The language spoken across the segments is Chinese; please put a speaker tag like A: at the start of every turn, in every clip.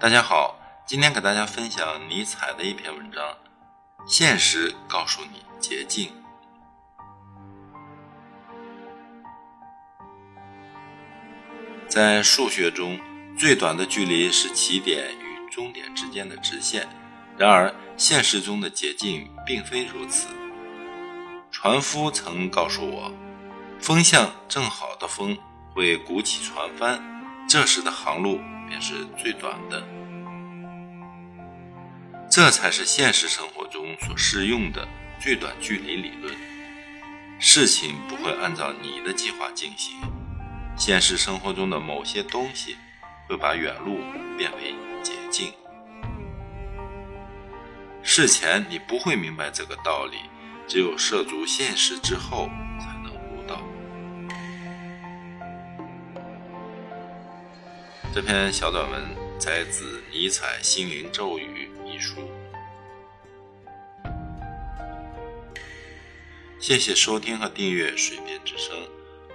A: 大家好，今天给大家分享尼采的一篇文章。现实告诉你捷径。在数学中，最短的距离是起点与终点之间的直线。然而，现实中的捷径并非如此。船夫曾告诉我，风向正好的风会鼓起船帆，这时的航路便是最短的。这才是现实生活中所适用的最短距离理论。事情不会按照你的计划进行，现实生活中的某些东西会把远路变为捷径。事前你不会明白这个道理，只有涉足现实之后才能悟到。这篇小短文摘自尼采《心灵咒语》。书，谢谢收听和订阅水边之声，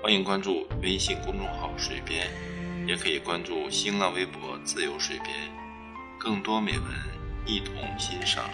A: 欢迎关注微信公众号水边，也可以关注新浪微博自由水边，更多美文一同欣赏。